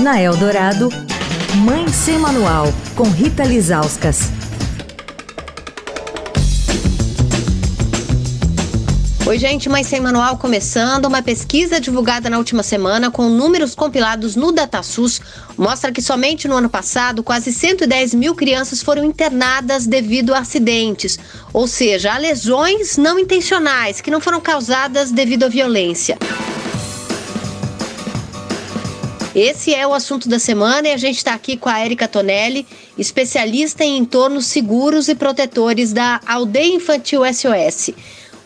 Na Eldorado, Mãe Sem Manual, com Rita Lizauskas. Oi, gente, Mãe Sem Manual começando. Uma pesquisa divulgada na última semana com números compilados no DataSUS mostra que somente no ano passado quase 110 mil crianças foram internadas devido a acidentes, ou seja, a lesões não intencionais que não foram causadas devido à violência. Esse é o assunto da semana e a gente está aqui com a Erika Tonelli, especialista em entornos seguros e protetores da Aldeia Infantil SOS.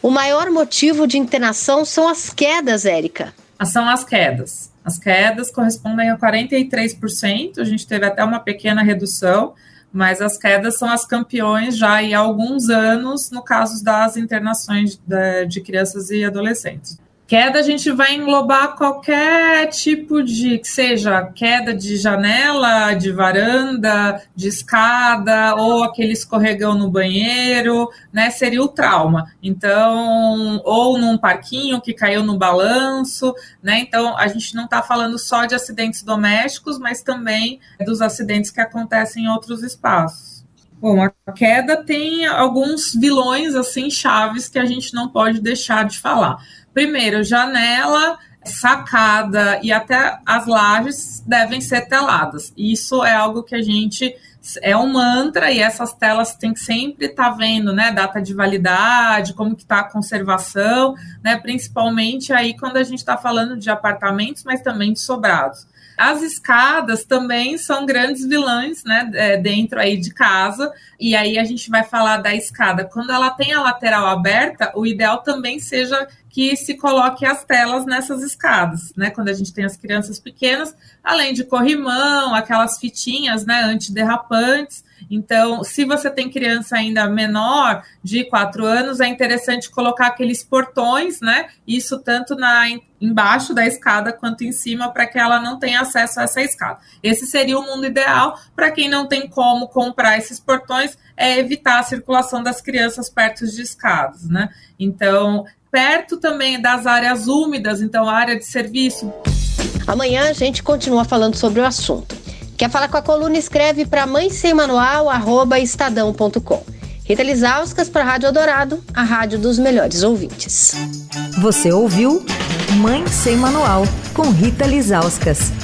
O maior motivo de internação são as quedas, Érica. São as quedas. As quedas correspondem a 43%, a gente teve até uma pequena redução, mas as quedas são as campeões já há alguns anos no caso das internações de crianças e adolescentes. Queda a gente vai englobar qualquer tipo de, que seja queda de janela, de varanda, de escada, ou aquele escorregão no banheiro, né? Seria o trauma. Então, ou num parquinho que caiu no balanço, né? Então, a gente não está falando só de acidentes domésticos, mas também dos acidentes que acontecem em outros espaços. Bom, a queda tem alguns vilões assim chaves que a gente não pode deixar de falar. Primeiro, janela, sacada e até as lajes devem ser teladas. Isso é algo que a gente é um mantra e essas telas tem que sempre estar tá vendo, né, data de validade, como que está a conservação, né, principalmente aí quando a gente está falando de apartamentos, mas também de sobrados. As escadas também são grandes vilãs, né, é, dentro aí de casa. E aí a gente vai falar da escada. Quando ela tem a lateral aberta, o ideal também seja que se coloque as telas nessas escadas, né? Quando a gente tem as crianças pequenas, além de corrimão, aquelas fitinhas, né, antiderrapantes. Então, se você tem criança ainda menor, de quatro anos, é interessante colocar aqueles portões, né? Isso tanto na embaixo da escada quanto em cima, para que ela não tenha acesso a essa escada. Esse seria o mundo ideal. Para quem não tem como comprar esses portões, é evitar a circulação das crianças perto de escadas, né? Então, perto também das áreas úmidas, então área de serviço. Amanhã a gente continua falando sobre o assunto. Quer falar com a coluna? Escreve para mãe sem manual, arroba estadão.com. Rita Lizauskas para a Rádio Eldorado, a rádio dos melhores ouvintes. Você ouviu Mãe Sem Manual, com Rita Lizauskas.